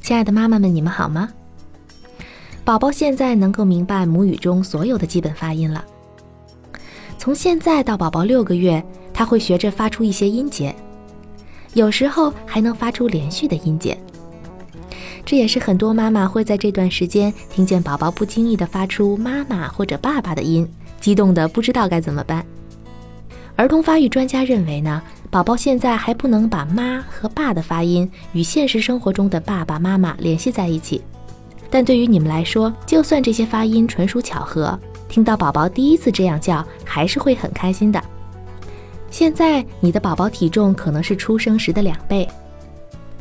亲爱的妈妈们，你们好吗？宝宝现在能够明白母语中所有的基本发音了。从现在到宝宝六个月，他会学着发出一些音节，有时候还能发出连续的音节。这也是很多妈妈会在这段时间听见宝宝不经意的发出“妈妈”或者“爸爸”的音，激动的不知道该怎么办。儿童发育专家认为呢，宝宝现在还不能把“妈”和“爸”的发音与现实生活中的爸爸妈妈联系在一起。但对于你们来说，就算这些发音纯属巧合，听到宝宝第一次这样叫，还是会很开心的。现在你的宝宝体重可能是出生时的两倍，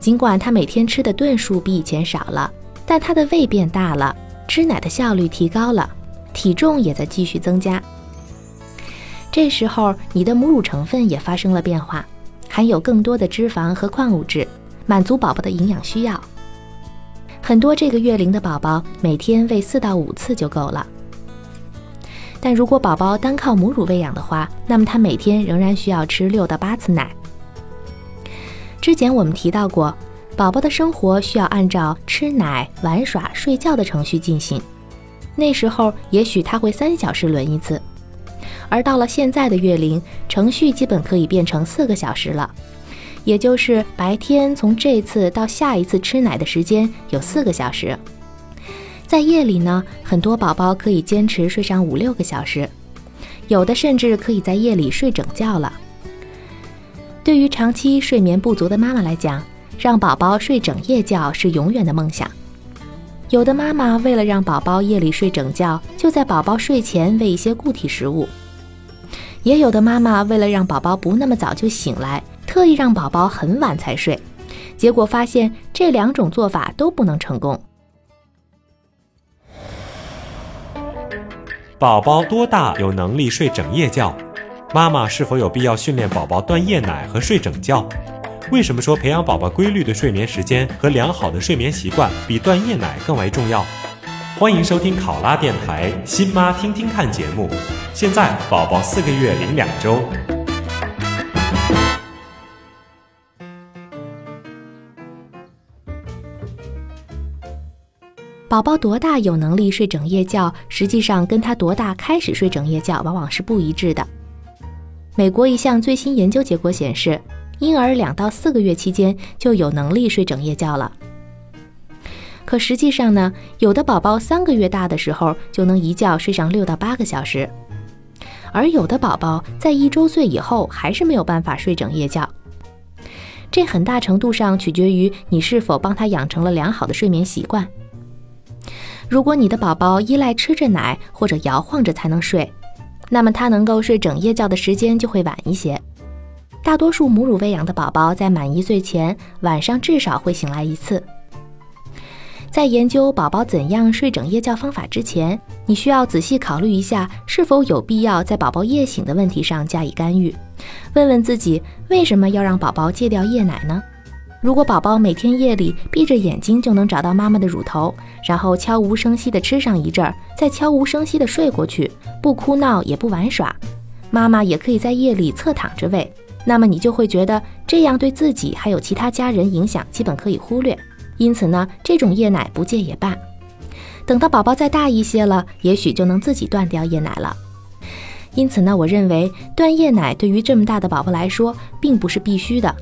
尽管他每天吃的顿数比以前少了，但他的胃变大了，吃奶的效率提高了，体重也在继续增加。这时候，你的母乳成分也发生了变化，含有更多的脂肪和矿物质，满足宝宝的营养需要。很多这个月龄的宝宝每天喂四到五次就够了。但如果宝宝单靠母乳喂养的话，那么他每天仍然需要吃六到八次奶。之前我们提到过，宝宝的生活需要按照吃奶、玩耍、睡觉的程序进行。那时候也许他会三小时轮一次，而到了现在的月龄，程序基本可以变成四个小时了，也就是白天从这次到下一次吃奶的时间有四个小时。在夜里呢，很多宝宝可以坚持睡上五六个小时，有的甚至可以在夜里睡整觉了。对于长期睡眠不足的妈妈来讲，让宝宝睡整夜觉是永远的梦想。有的妈妈为了让宝宝夜里睡整觉，就在宝宝睡前喂一些固体食物；也有的妈妈为了让宝宝不那么早就醒来，特意让宝宝很晚才睡，结果发现这两种做法都不能成功。宝宝多大有能力睡整夜觉？妈妈是否有必要训练宝宝断夜奶和睡整觉？为什么说培养宝宝规律的睡眠时间和良好的睡眠习惯比断夜奶更为重要？欢迎收听考拉电台《新妈听听看》节目。现在宝宝四个月零两周。宝宝多大有能力睡整夜觉，实际上跟他多大开始睡整夜觉往往是不一致的。美国一项最新研究结果显示，婴儿两到四个月期间就有能力睡整夜觉了。可实际上呢，有的宝宝三个月大的时候就能一觉睡上六到八个小时，而有的宝宝在一周岁以后还是没有办法睡整夜觉。这很大程度上取决于你是否帮他养成了良好的睡眠习惯。如果你的宝宝依赖吃着奶或者摇晃着才能睡，那么他能够睡整夜觉的时间就会晚一些。大多数母乳喂养的宝宝在满一岁前晚上至少会醒来一次。在研究宝宝怎样睡整夜觉方法之前，你需要仔细考虑一下是否有必要在宝宝夜醒的问题上加以干预。问问自己，为什么要让宝宝戒掉夜奶呢？如果宝宝每天夜里闭着眼睛就能找到妈妈的乳头，然后悄无声息地吃上一阵儿，再悄无声息地睡过去，不哭闹也不玩耍，妈妈也可以在夜里侧躺着喂，那么你就会觉得这样对自己还有其他家人影响基本可以忽略。因此呢，这种夜奶不戒也罢。等到宝宝再大一些了，也许就能自己断掉夜奶了。因此呢，我认为断夜奶对于这么大的宝宝来说并不是必须的。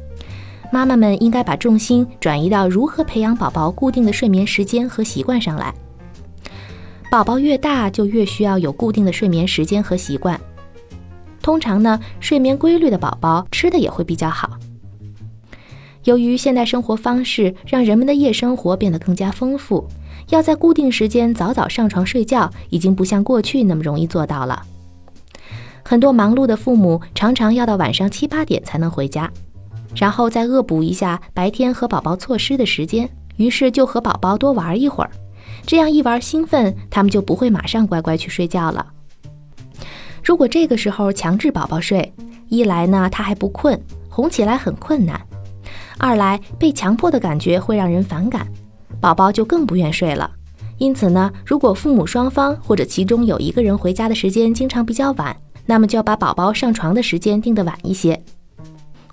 妈妈们应该把重心转移到如何培养宝宝固定的睡眠时间和习惯上来。宝宝越大，就越需要有固定的睡眠时间和习惯。通常呢，睡眠规律的宝宝吃的也会比较好。由于现代生活方式让人们的夜生活变得更加丰富，要在固定时间早早上床睡觉，已经不像过去那么容易做到了。很多忙碌的父母常常要到晚上七八点才能回家，然后再恶补一下白天和宝宝错失的时间，于是就和宝宝多玩一会儿。这样一玩兴奋，他们就不会马上乖乖去睡觉了。如果这个时候强制宝宝睡，一来呢他还不困，哄起来很困难；二来被强迫的感觉会让人反感，宝宝就更不愿睡了。因此呢，如果父母双方或者其中有一个人回家的时间经常比较晚，那么就要把宝宝上床的时间定得晚一些。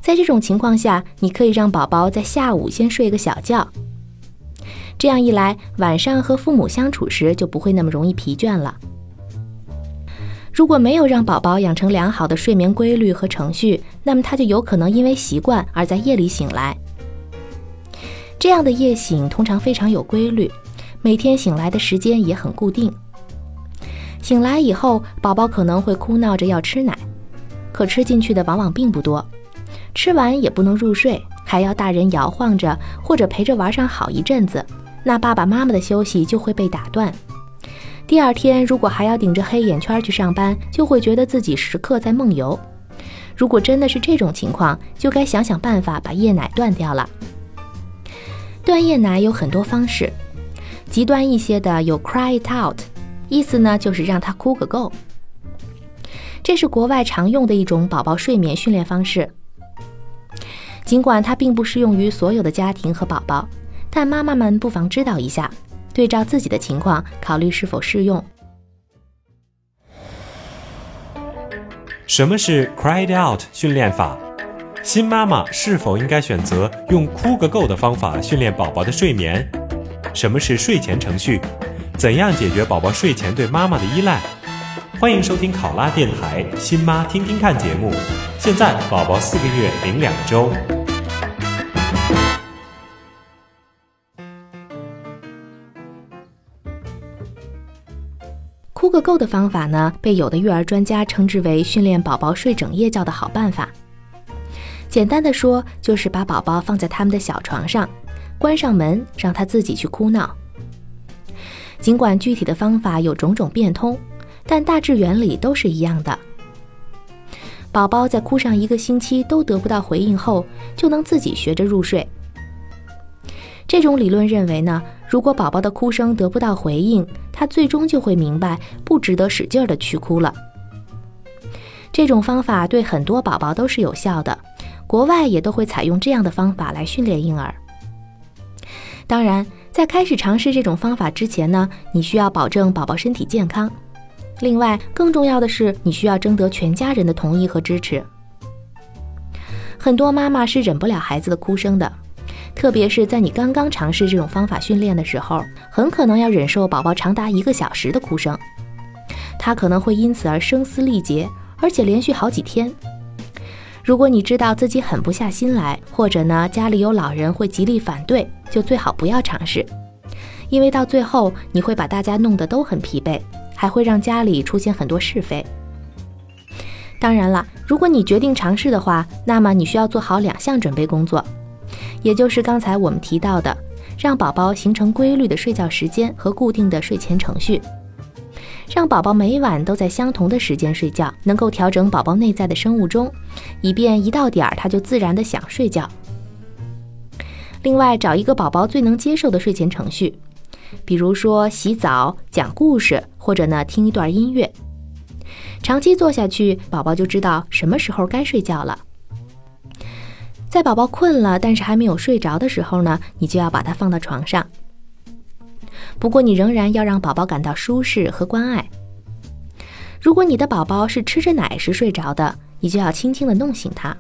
在这种情况下，你可以让宝宝在下午先睡个小觉。这样一来，晚上和父母相处时就不会那么容易疲倦了。如果没有让宝宝养成良好的睡眠规律和程序，那么他就有可能因为习惯而在夜里醒来。这样的夜醒通常非常有规律，每天醒来的时间也很固定。醒来以后，宝宝可能会哭闹着要吃奶，可吃进去的往往并不多，吃完也不能入睡，还要大人摇晃着或者陪着玩上好一阵子，那爸爸妈妈的休息就会被打断。第二天如果还要顶着黑眼圈去上班，就会觉得自己时刻在梦游。如果真的是这种情况，就该想想办法把夜奶断掉了。断夜奶有很多方式，极端一些的有 cry it out。意思呢，就是让他哭个够。这是国外常用的一种宝宝睡眠训练方式。尽管它并不适用于所有的家庭和宝宝，但妈妈们不妨知道一下，对照自己的情况，考虑是否适用。什么是 Cried Out 训练法？新妈妈是否应该选择用哭个够的方法训练宝宝的睡眠？什么是睡前程序？怎样解决宝宝睡前对妈妈的依赖？欢迎收听考拉电台《新妈听听看》节目。现在宝宝四个月零两周。哭个够的方法呢，被有的育儿专家称之为训练宝宝睡整夜觉的好办法。简单的说，就是把宝宝放在他们的小床上，关上门，让他自己去哭闹。尽管具体的方法有种种变通，但大致原理都是一样的。宝宝在哭上一个星期都得不到回应后，就能自己学着入睡。这种理论认为呢，如果宝宝的哭声得不到回应，他最终就会明白不值得使劲的去哭了。这种方法对很多宝宝都是有效的，国外也都会采用这样的方法来训练婴儿。当然。在开始尝试这种方法之前呢，你需要保证宝宝身体健康。另外，更重要的是，你需要征得全家人的同意和支持。很多妈妈是忍不了孩子的哭声的，特别是在你刚刚尝试这种方法训练的时候，很可能要忍受宝宝长达一个小时的哭声，他可能会因此而声嘶力竭，而且连续好几天。如果你知道自己狠不下心来，或者呢家里有老人会极力反对，就最好不要尝试，因为到最后你会把大家弄得都很疲惫，还会让家里出现很多是非。当然了，如果你决定尝试的话，那么你需要做好两项准备工作，也就是刚才我们提到的，让宝宝形成规律的睡觉时间和固定的睡前程序。让宝宝每晚都在相同的时间睡觉，能够调整宝宝内在的生物钟，以便一到点儿他就自然的想睡觉。另外，找一个宝宝最能接受的睡前程序，比如说洗澡、讲故事，或者呢听一段音乐。长期做下去，宝宝就知道什么时候该睡觉了。在宝宝困了但是还没有睡着的时候呢，你就要把他放到床上。不过，你仍然要让宝宝感到舒适和关爱。如果你的宝宝是吃着奶时睡着的，你就要轻轻地弄醒他。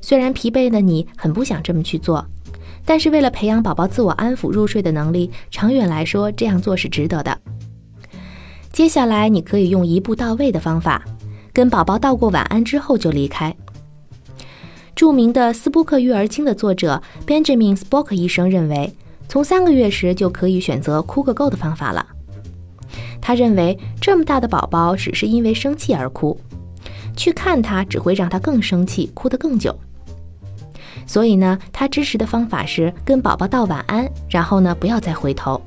虽然疲惫的你很不想这么去做，但是为了培养宝宝自我安抚入睡的能力，长远来说这样做是值得的。接下来，你可以用一步到位的方法，跟宝宝道过晚安之后就离开。著名的斯波克育儿经的作者 Benjamin Spock 医生认为。从三个月时就可以选择哭个够的方法了。他认为这么大的宝宝只是因为生气而哭，去看他只会让他更生气，哭得更久。所以呢，他支持的方法是跟宝宝道晚安，然后呢不要再回头。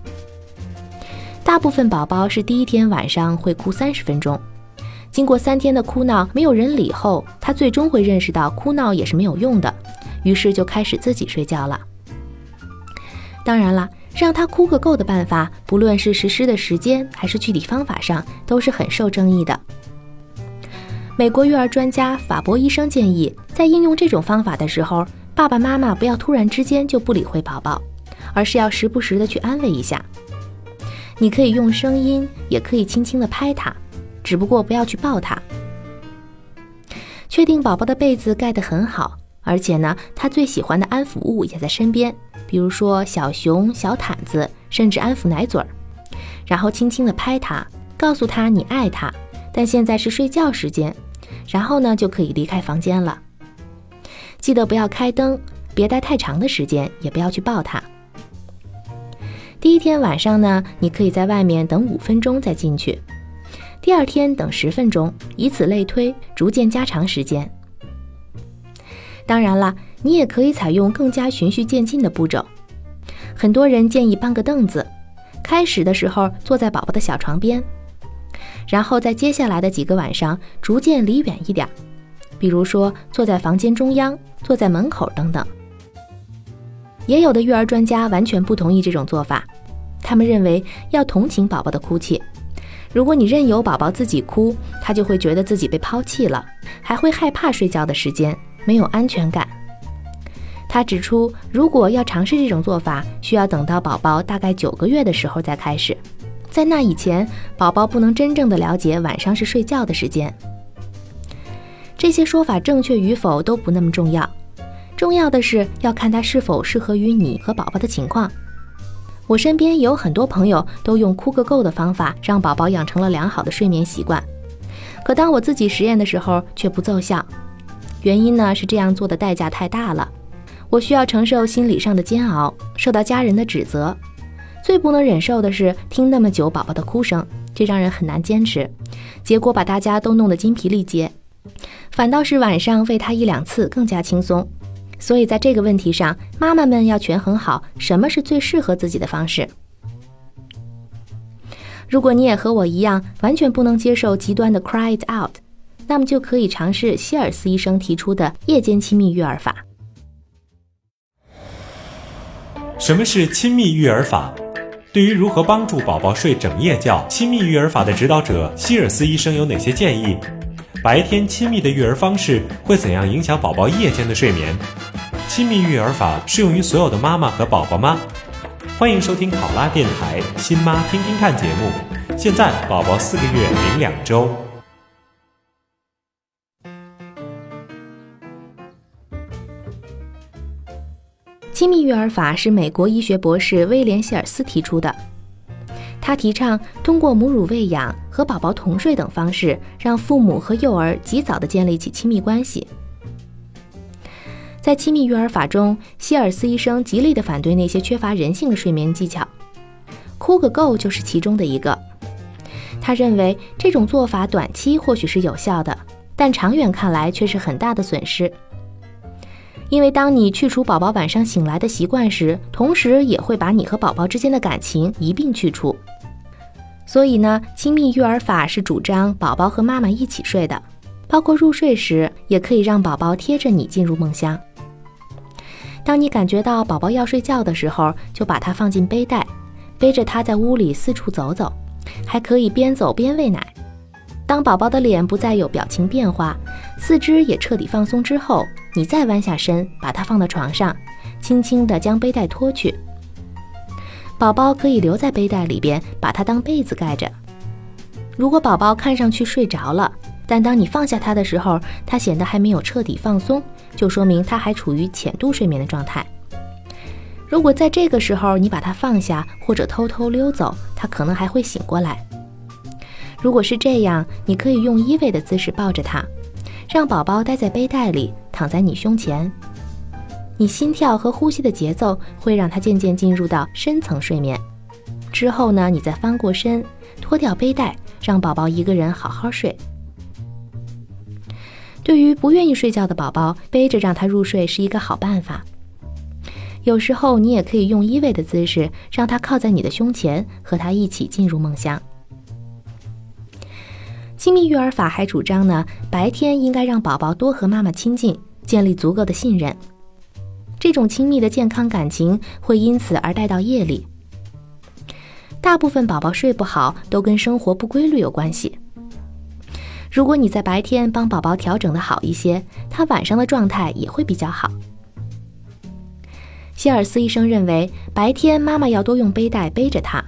大部分宝宝是第一天晚上会哭三十分钟，经过三天的哭闹没有人理后，他最终会认识到哭闹也是没有用的，于是就开始自己睡觉了。当然了，让他哭个够的办法，不论是实施的时间还是具体方法上，都是很受争议的。美国育儿专家法博医生建议，在应用这种方法的时候，爸爸妈妈不要突然之间就不理会宝宝，而是要时不时的去安慰一下。你可以用声音，也可以轻轻的拍他，只不过不要去抱他。确定宝宝的被子盖得很好，而且呢，他最喜欢的安抚物也在身边，比如说小熊、小毯子，甚至安抚奶嘴儿。然后轻轻的拍他，告诉他你爱他，但现在是睡觉时间。然后呢，就可以离开房间了。记得不要开灯，别待太长的时间，也不要去抱他。第一天晚上呢，你可以在外面等五分钟再进去；第二天等十分钟，以此类推，逐渐加长时间。当然了，你也可以采用更加循序渐进的步骤。很多人建议搬个凳子，开始的时候坐在宝宝的小床边，然后在接下来的几个晚上逐渐离远一点，比如说坐在房间中央、坐在门口等等。也有的育儿专家完全不同意这种做法，他们认为要同情宝宝的哭泣。如果你任由宝宝自己哭，他就会觉得自己被抛弃了，还会害怕睡觉的时间，没有安全感。他指出，如果要尝试这种做法，需要等到宝宝大概九个月的时候再开始，在那以前，宝宝不能真正的了解晚上是睡觉的时间。这些说法正确与否都不那么重要。重要的是要看它是否适合于你和宝宝的情况。我身边有很多朋友都用哭个够的方法让宝宝养成了良好的睡眠习惯，可当我自己实验的时候却不奏效。原因呢是这样做的代价太大了，我需要承受心理上的煎熬，受到家人的指责。最不能忍受的是听那么久宝宝的哭声，这让人很难坚持。结果把大家都弄得筋疲力竭，反倒是晚上喂他一两次更加轻松。所以，在这个问题上，妈妈们要权衡好什么是最适合自己的方式。如果你也和我一样，完全不能接受极端的 cry it out，那么就可以尝试希尔斯医生提出的夜间亲密育儿法。什么是亲密育儿法？对于如何帮助宝宝睡整夜觉，亲密育儿法的指导者希尔斯医生有哪些建议？白天亲密的育儿方式会怎样影响宝宝夜间的睡眠？亲密育儿法适用于所有的妈妈和宝宝吗？欢迎收听考拉电台《新妈听听看》节目。现在宝宝四个月零两周。亲密育儿法是美国医学博士威廉希尔斯提出的。他提倡通过母乳喂养和宝宝同睡等方式，让父母和幼儿及早的建立起亲密关系。在亲密育儿法中，希尔斯医生极力的反对那些缺乏人性的睡眠技巧，哭个够就是其中的一个。他认为这种做法短期或许是有效的，但长远看来却是很大的损失。因为当你去除宝宝晚上醒来的习惯时，同时也会把你和宝宝之间的感情一并去除。所以呢，亲密育儿法是主张宝宝和妈妈一起睡的，包括入睡时也可以让宝宝贴着你进入梦乡。当你感觉到宝宝要睡觉的时候，就把它放进背带，背着他在屋里四处走走，还可以边走边喂奶。当宝宝的脸不再有表情变化，四肢也彻底放松之后，你再弯下身，把它放到床上，轻轻地将背带脱去。宝宝可以留在背带里边，把它当被子盖着。如果宝宝看上去睡着了，但当你放下他的时候，他显得还没有彻底放松，就说明他还处于浅度睡眠的状态。如果在这个时候你把他放下，或者偷偷溜走，他可能还会醒过来。如果是这样，你可以用依偎的姿势抱着他，让宝宝待在背带里，躺在你胸前。你心跳和呼吸的节奏会让他渐渐进入到深层睡眠。之后呢，你再翻过身，脱掉背带，让宝宝一个人好好睡。对于不愿意睡觉的宝宝，背着让他入睡是一个好办法。有时候你也可以用依偎的姿势，让他靠在你的胸前，和他一起进入梦乡。亲密育儿法还主张呢，白天应该让宝宝多和妈妈亲近，建立足够的信任。这种亲密的健康感情会因此而带到夜里。大部分宝宝睡不好都跟生活不规律有关系。如果你在白天帮宝宝调整的好一些，他晚上的状态也会比较好。希尔斯医生认为，白天妈妈要多用背带背着他，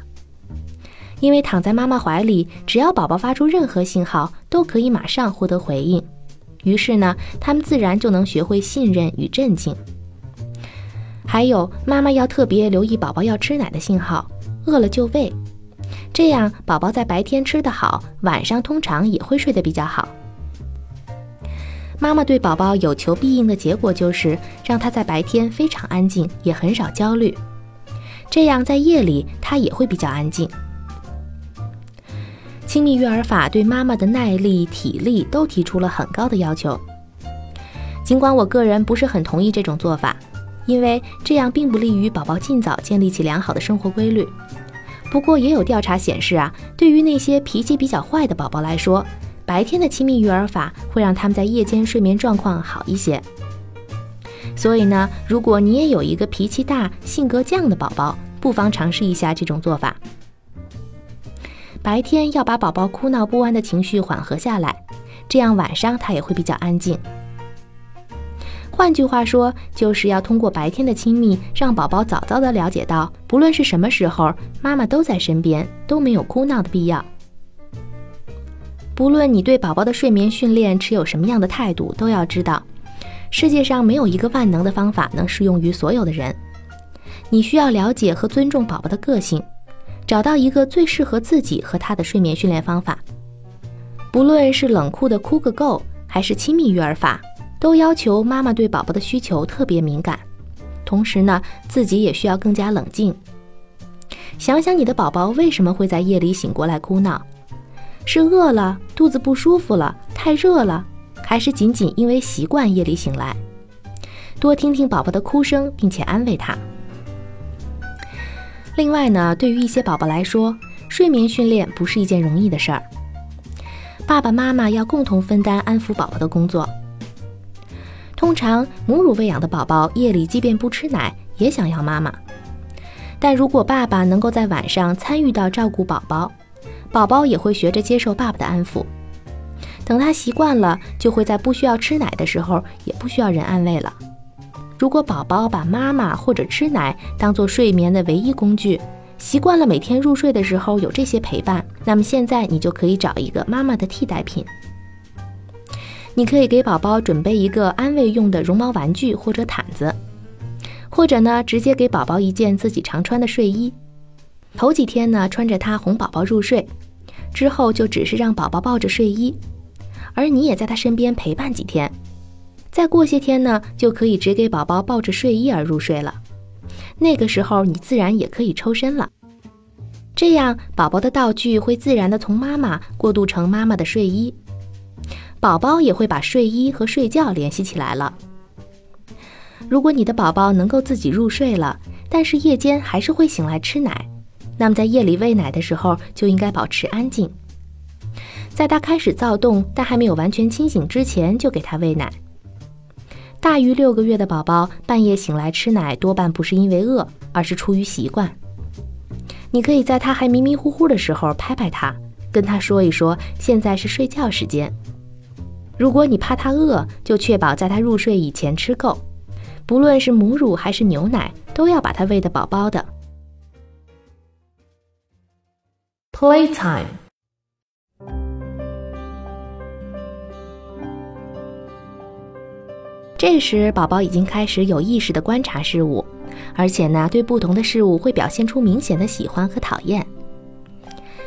因为躺在妈妈怀里，只要宝宝发出任何信号，都可以马上获得回应。于是呢，他们自然就能学会信任与镇静。还有，妈妈要特别留意宝宝要吃奶的信号，饿了就喂，这样宝宝在白天吃得好，晚上通常也会睡得比较好。妈妈对宝宝有求必应的结果就是让他在白天非常安静，也很少焦虑，这样在夜里他也会比较安静。亲密育儿法对妈妈的耐力、体力都提出了很高的要求，尽管我个人不是很同意这种做法，因为这样并不利于宝宝尽早建立起良好的生活规律。不过也有调查显示啊，对于那些脾气比较坏的宝宝来说，白天的亲密育儿法会让他们在夜间睡眠状况好一些。所以呢，如果你也有一个脾气大、性格犟的宝宝，不妨尝试一下这种做法。白天要把宝宝哭闹不安的情绪缓和下来，这样晚上他也会比较安静。换句话说，就是要通过白天的亲密，让宝宝早早的了解到，不论是什么时候，妈妈都在身边，都没有哭闹的必要。不论你对宝宝的睡眠训练持有什么样的态度，都要知道，世界上没有一个万能的方法能适用于所有的人。你需要了解和尊重宝宝的个性，找到一个最适合自己和他的睡眠训练方法。不论是冷酷的哭个够，还是亲密育儿法，都要求妈妈对宝宝的需求特别敏感，同时呢，自己也需要更加冷静。想想你的宝宝为什么会在夜里醒过来哭闹。是饿了，肚子不舒服了，太热了，还是仅仅因为习惯夜里醒来？多听听宝宝的哭声，并且安慰他。另外呢，对于一些宝宝来说，睡眠训练不是一件容易的事儿。爸爸妈妈要共同分担安抚宝宝的工作。通常母乳喂养的宝宝夜里即便不吃奶，也想要妈妈。但如果爸爸能够在晚上参与到照顾宝宝，宝宝也会学着接受爸爸的安抚，等他习惯了，就会在不需要吃奶的时候，也不需要人安慰了。如果宝宝把妈妈或者吃奶当做睡眠的唯一工具，习惯了每天入睡的时候有这些陪伴，那么现在你就可以找一个妈妈的替代品。你可以给宝宝准备一个安慰用的绒毛玩具或者毯子，或者呢，直接给宝宝一件自己常穿的睡衣。头几天呢，穿着它哄宝宝入睡，之后就只是让宝宝抱着睡衣，而你也在他身边陪伴几天。再过些天呢，就可以只给宝宝抱着睡衣而入睡了。那个时候你自然也可以抽身了，这样宝宝的道具会自然的从妈妈过渡成妈妈的睡衣，宝宝也会把睡衣和睡觉联系起来了。如果你的宝宝能够自己入睡了，但是夜间还是会醒来吃奶。那么在夜里喂奶的时候就应该保持安静，在他开始躁动但还没有完全清醒之前就给他喂奶。大于六个月的宝宝半夜醒来吃奶多半不是因为饿，而是出于习惯。你可以在他还迷迷糊糊的时候拍拍他，跟他说一说现在是睡觉时间。如果你怕他饿，就确保在他入睡以前吃够，不论是母乳还是牛奶，都要把它喂得饱饱的。Playtime。这时，宝宝已经开始有意识的观察事物，而且呢，对不同的事物会表现出明显的喜欢和讨厌。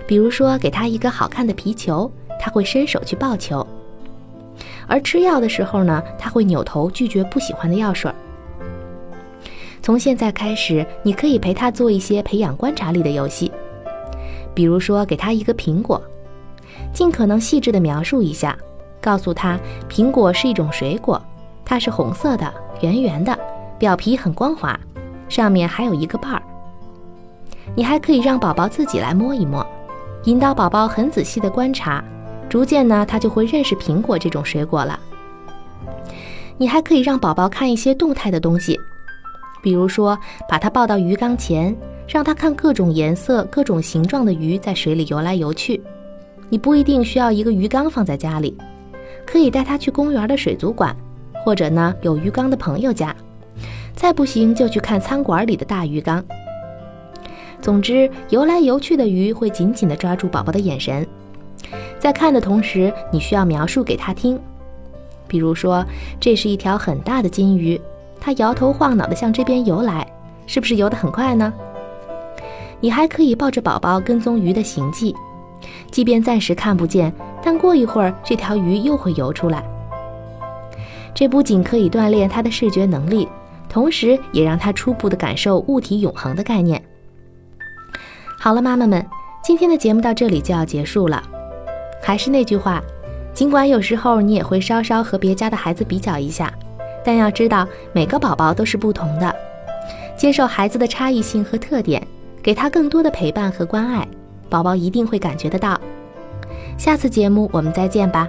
比如说，给他一个好看的皮球，他会伸手去抱球；而吃药的时候呢，他会扭头拒绝不喜欢的药水。从现在开始，你可以陪他做一些培养观察力的游戏。比如说，给他一个苹果，尽可能细致的描述一下，告诉他苹果是一种水果，它是红色的、圆圆的，表皮很光滑，上面还有一个瓣儿。你还可以让宝宝自己来摸一摸，引导宝宝很仔细的观察，逐渐呢，他就会认识苹果这种水果了。你还可以让宝宝看一些动态的东西，比如说把他抱到鱼缸前，让他看各种颜色、各种形状的鱼在水里游来游去。你不一定需要一个鱼缸放在家里，可以带他去公园的水族馆，或者呢有鱼缸的朋友家。再不行就去看餐馆里的大鱼缸。总之，游来游去的鱼会紧紧地抓住宝宝的眼神，在看的同时，你需要描述给他听。比如说，这是一条很大的金鱼，它摇头晃脑地向这边游来，是不是游得很快呢？你还可以抱着宝宝跟踪鱼的行迹，即便暂时看不见，但过一会儿这条鱼又会游出来。这不仅可以锻炼他的视觉能力，同时也让他初步的感受物体永恒的概念。好了，妈妈们，今天的节目到这里就要结束了。还是那句话。尽管有时候你也会稍稍和别家的孩子比较一下，但要知道每个宝宝都是不同的，接受孩子的差异性和特点，给他更多的陪伴和关爱，宝宝一定会感觉得到。下次节目我们再见吧。